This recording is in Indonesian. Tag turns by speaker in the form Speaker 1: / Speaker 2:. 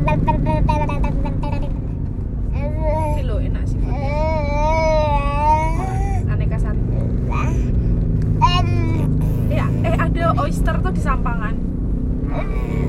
Speaker 1: Ini
Speaker 2: enak sih. Aneka sari. Ya, eh ada oyster tuh di Sampangan.
Speaker 1: Hmm.